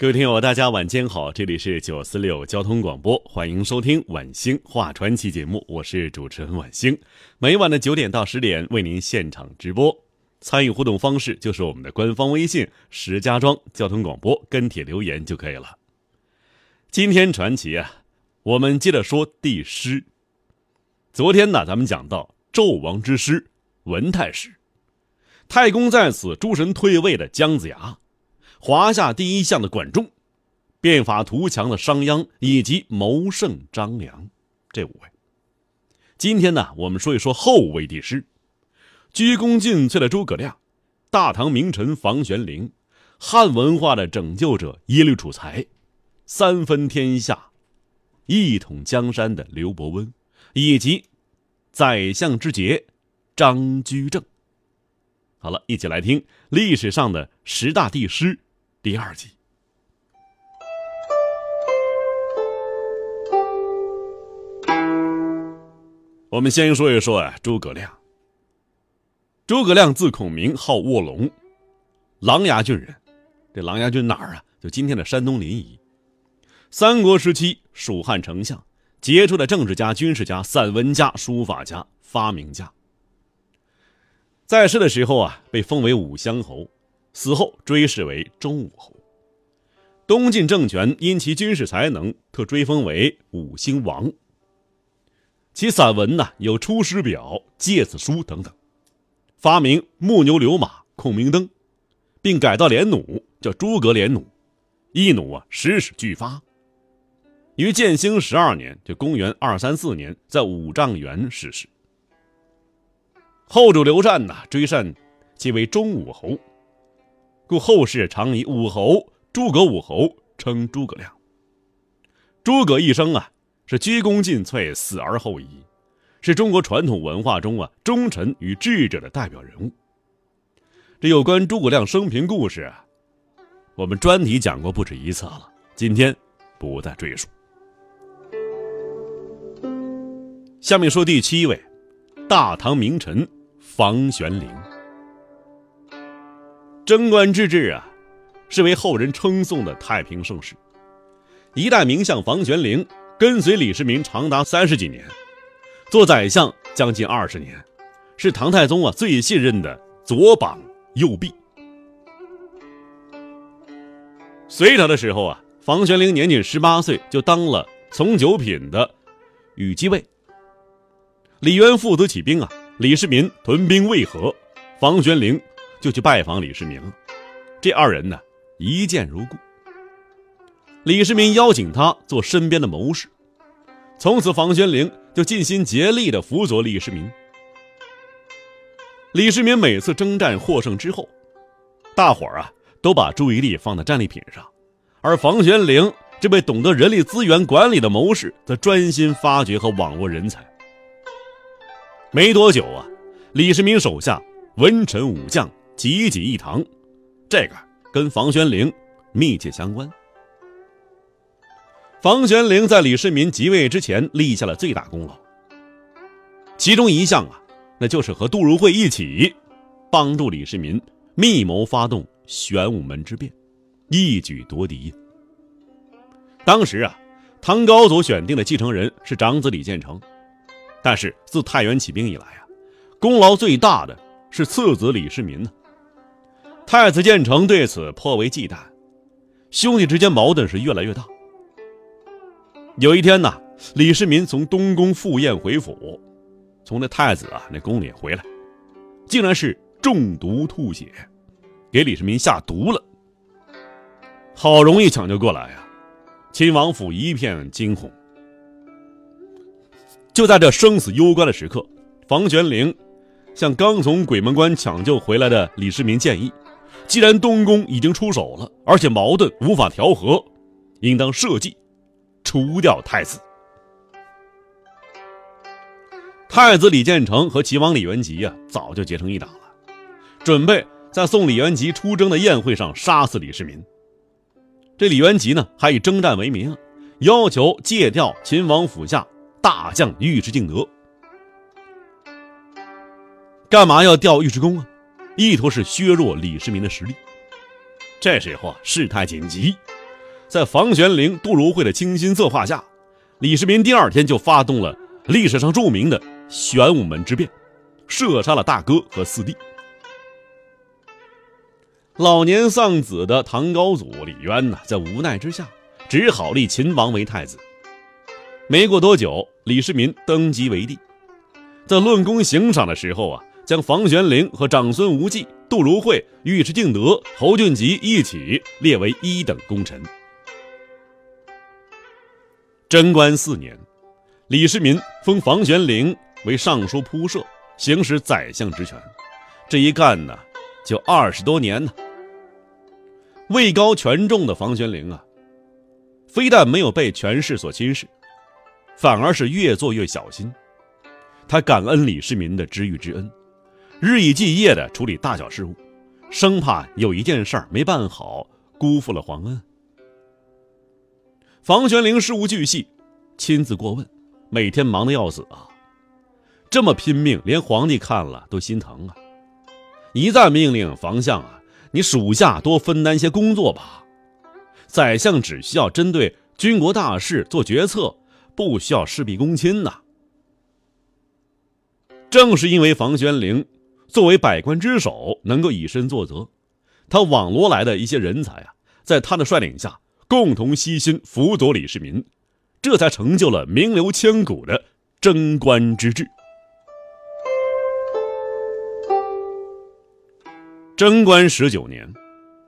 各位听友，大家晚间好，这里是九四六交通广播，欢迎收听晚星话传奇节目，我是主持人晚星，每晚的九点到十点为您现场直播。参与互动方式就是我们的官方微信“石家庄交通广播”，跟帖留言就可以了。今天传奇啊，我们接着说帝师。昨天呢，咱们讲到纣王之师文太师，太公在此，诸神退位的姜子牙。华夏第一相的管仲，变法图强的商鞅，以及谋圣张良，这五位。今天呢，我们说一说后位帝师，鞠躬尽瘁的诸葛亮，大唐名臣房玄龄，汉文化的拯救者耶律楚材，三分天下，一统江山的刘伯温，以及宰相之杰张居正。好了，一起来听历史上的十大帝师。第二集，我们先说一说啊，诸葛亮。诸葛亮字孔明，号卧龙，琅琊郡人。这琅琊郡哪儿啊？就今天的山东临沂。三国时期，蜀汉丞相，杰出的政治家、军事家、散文家、书法家、发明家。在世的时候啊，被封为武乡侯。死后追谥为忠武侯。东晋政权因其军事才能，特追封为武兴王。其散文呢有《出师表》《诫子书》等等。发明木牛流马、孔明灯，并改造连弩，叫诸葛连弩，一弩啊十矢俱发。于建兴十二年，就公元二三四年，在五丈原逝世。后主刘禅呢追谥其为忠武侯。故后世常以武侯诸葛武侯称诸葛亮。诸葛一生啊，是鞠躬尽瘁，死而后已，是中国传统文化中啊忠臣与智者的代表人物。这有关诸葛亮生平故事啊，我们专题讲过不止一次了，今天不再赘述。下面说第七位，大唐名臣房玄龄。贞观之治啊，是为后人称颂的太平盛世。一代名相房玄龄跟随李世民长达三十几年，做宰相将近二十年，是唐太宗啊最信任的左膀右臂。隋朝的时候啊，房玄龄年仅十八岁就当了从九品的羽机尉。李渊父子起兵啊，李世民屯兵渭河，房玄龄。就去拜访李世民了，这二人呢一见如故。李世民邀请他做身边的谋士，从此房玄龄就尽心竭力的辅佐李世民。李世民每次征战获胜之后，大伙儿啊都把注意力放在战利品上，而房玄龄这位懂得人力资源管理的谋士，则专心发掘和网络人才。没多久啊，李世民手下文臣武将。济济一堂，这个跟房玄龄密切相关。房玄龄在李世民即位之前立下了最大功劳，其中一项啊，那就是和杜如晦一起帮助李世民密谋发动玄武门之变，一举夺嫡。当时啊，唐高祖选定的继承人是长子李建成，但是自太原起兵以来啊，功劳最大的是次子李世民呢。太子建成对此颇为忌惮，兄弟之间矛盾是越来越大。有一天呢，李世民从东宫赴宴回府，从那太子啊那宫里回来，竟然是中毒吐血，给李世民下毒了。好容易抢救过来呀，亲王府一片惊恐。就在这生死攸关的时刻，房玄龄向刚从鬼门关抢救回来的李世民建议。既然东宫已经出手了，而且矛盾无法调和，应当设计除掉太子。太子李建成和齐王李元吉呀，早就结成一党了，准备在送李元吉出征的宴会上杀死李世民。这李元吉呢，还以征战为名，要求借调秦王府下大将尉迟敬德。干嘛要调尉迟恭啊？意图是削弱李世民的实力。这时候啊，事态紧急，在房玄龄、杜如晦的精心策划下，李世民第二天就发动了历史上著名的。玄武门之变，射杀了大哥和四弟。老年丧子的唐高祖李渊呢，在无奈之下，只好立秦王为太子。没过多久，李世民登基为帝，在论功行赏的时候啊，将房玄龄和长孙无忌、杜如晦、尉迟敬德、侯俊吉一起列为一等功臣。贞观四年，李世民封房玄龄。为尚书仆射，行使宰相职权，这一干呢，就二十多年呢。位高权重的房玄龄啊，非但没有被权势所侵蚀，反而是越做越小心。他感恩李世民的知遇之恩，日以继夜地处理大小事务，生怕有一件事儿没办好，辜负了皇恩。房玄龄事无巨细，亲自过问，每天忙得要死啊。这么拼命，连皇帝看了都心疼啊！一再命令房相啊，你属下多分担些工作吧。宰相只需要针对军国大事做决策，不需要事必躬亲呐。正是因为房玄龄作为百官之首，能够以身作则，他网罗来的一些人才啊，在他的率领下，共同悉心辅佐李世民，这才成就了名留千古的贞观之治。贞观十九年，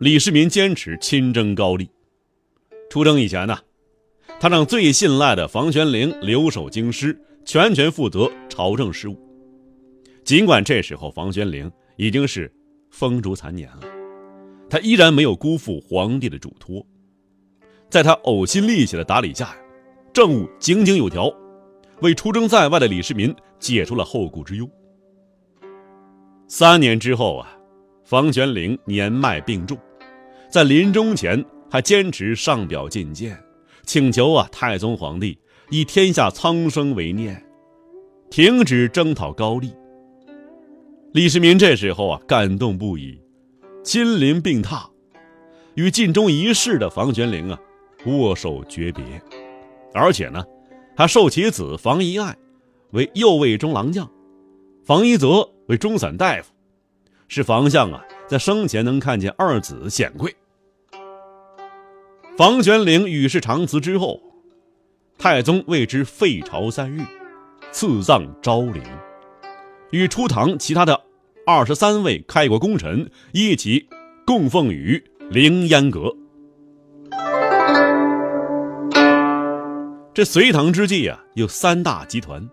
李世民坚持亲征高丽。出征以前呢，他让最信赖的房玄龄留守京师，全权负责朝政事务。尽管这时候房玄龄已经是风烛残年了，他依然没有辜负皇帝的嘱托，在他呕心沥血的打理下呀，政务井井有条，为出征在外的李世民解除了后顾之忧。三年之后啊。房玄龄年迈病重，在临终前还坚持上表进谏，请求啊太宗皇帝以天下苍生为念，停止征讨高丽。李世民这时候啊感动不已，亲临病榻，与尽忠一世的房玄龄啊握手诀别，而且呢还授其子房遗爱为右卫中郎将，房遗泽为中散大夫。是房相啊，在生前能看见二子显贵。房玄龄与世长辞之后，太宗为之废朝三日，赐葬昭陵，与初唐其他的二十三位开国功臣一起供奉于凌烟阁。这隋唐之际啊，有三大集团。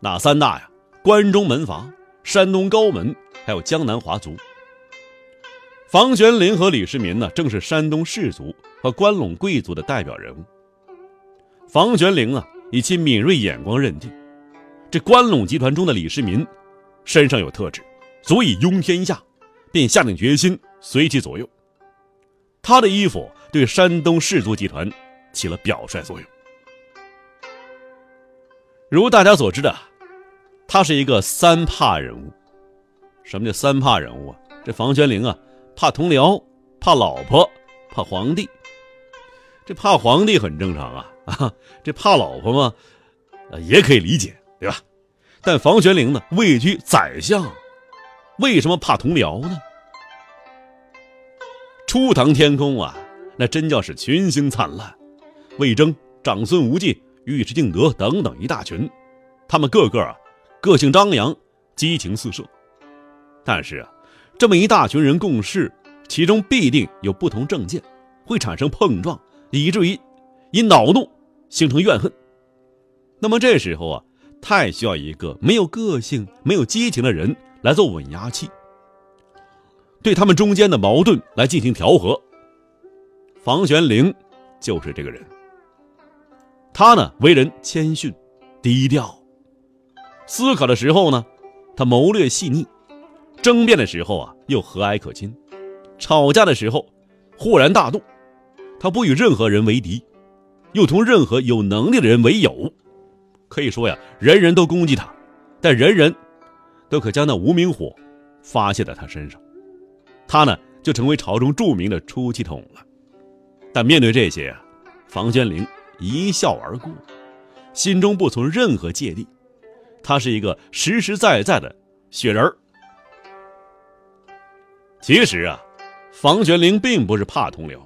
哪三大呀？关中门阀、山东高门。还有江南华族，房玄龄和李世民呢，正是山东士族和关陇贵族的代表人物。房玄龄啊，以其敏锐眼光认定，这关陇集团中的李世民身上有特质，足以拥天下，便下定决心随其左右。他的衣服对山东士族集团起了表率作用。如大家所知的，他是一个三怕人物。什么叫三怕人物啊？这房玄龄啊，怕同僚，怕老婆，怕皇帝。这怕皇帝很正常啊，啊，这怕老婆嘛，也可以理解，对吧？但房玄龄呢，位居宰相，为什么怕同僚呢？初唐天空啊，那真叫是群星灿烂，魏征、长孙无忌、尉迟敬德等等一大群，他们个个啊，个性张扬，激情四射。但是啊，这么一大群人共事，其中必定有不同政见，会产生碰撞，以至于因恼怒形成怨恨。那么这时候啊，太需要一个没有个性、没有激情的人来做稳压器。对他们中间的矛盾来进行调和。房玄龄就是这个人。他呢，为人谦逊、低调，思考的时候呢，他谋略细腻；争辩的时候啊，又和蔼可亲；吵架的时候，豁然大度。他不与任何人为敌，又同任何有能力的人为友。可以说呀，人人都攻击他，但人人都可将那无名火发泄在他身上，他呢，就成为朝中著名的出气筒了。但面对这些啊，房玄龄。一笑而过，心中不存任何芥蒂。他是一个实实在在的雪人儿。其实啊，房玄龄并不是怕同僚，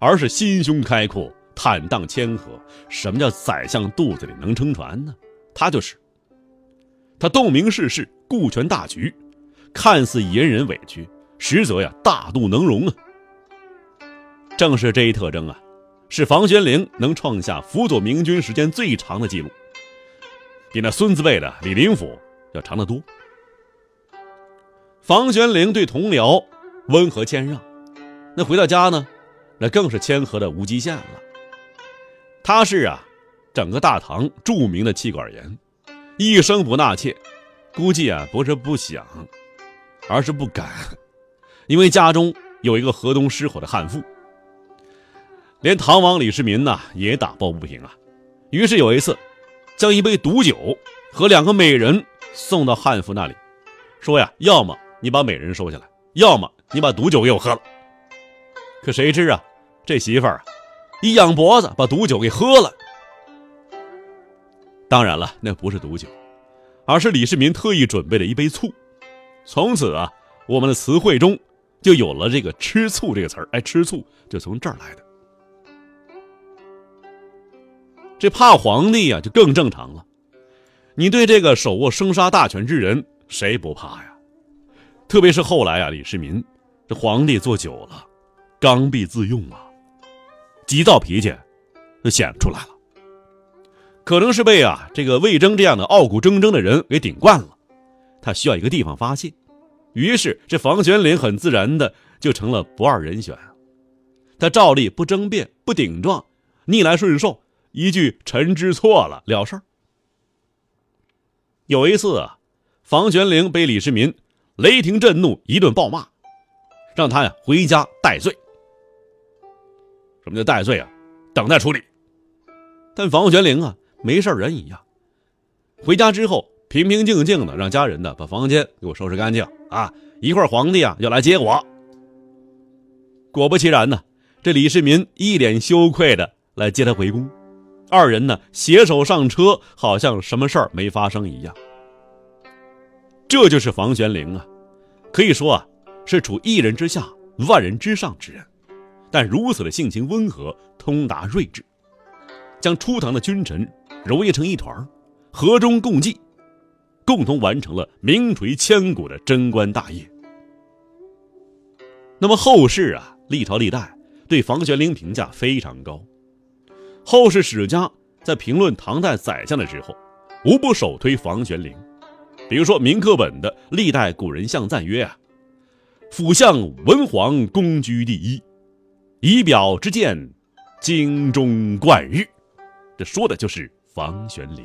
而是心胸开阔、坦荡谦和。什么叫宰相肚子里能撑船呢？他就是。他洞明世事，顾全大局，看似隐忍委屈，实则呀大度能容啊。正是这一特征啊。是房玄龄能创下辅佐明君时间最长的记录，比那孙子辈的李林甫要长得多。房玄龄对同僚温和谦让，那回到家呢，那更是谦和的无极限了。他是啊，整个大唐著名的妻管严，一声不纳妾，估计啊不是不想，而是不敢，因为家中有一个河东狮吼的悍妇。连唐王李世民呐也打抱不平啊，于是有一次，将一杯毒酒和两个美人送到汉妇那里，说呀，要么你把美人收下来，要么你把毒酒给我喝了。可谁知啊，这媳妇儿啊，一仰脖子把毒酒给喝了。当然了，那不是毒酒，而是李世民特意准备的一杯醋。从此啊，我们的词汇中就有了这个“吃醋”这个词儿。哎，吃醋就从这儿来的。这怕皇帝呀，就更正常了。你对这个手握生杀大权之人，谁不怕呀？特别是后来啊，李世民这皇帝做久了，刚愎自用啊，急躁脾气就显出来了。可能是被啊这个魏征这样的傲骨铮铮的人给顶惯了，他需要一个地方发泄，于是这房玄龄很自然的就成了不二人选。他照例不争辩，不顶撞，逆来顺受。一句“臣知错了”了事儿。有一次啊，房玄龄被李世民雷霆震怒，一顿暴骂，让他呀回家戴罪。什么叫戴罪啊？等待处理。但房玄龄啊，没事人一样，回家之后平平静静的让家人呢把房间给我收拾干净啊，一会儿皇帝啊要来接我。果不其然呢，这李世民一脸羞愧的来接他回宫。二人呢，携手上车，好像什么事儿没发生一样。这就是房玄龄啊，可以说啊，是处一人之下、万人之上之人，但如此的性情温和、通达睿智，将初唐的君臣揉捏成一团和衷共济，共同完成了名垂千古的贞观大业。那么后世啊，历朝历代对房玄龄评价非常高。后世史家在评论唐代宰相的时候，无不首推房玄龄。比如说明课本的《历代古人相赞》曰：“啊，辅相文皇功居第一，仪表之见，京中冠日。”这说的就是房玄龄。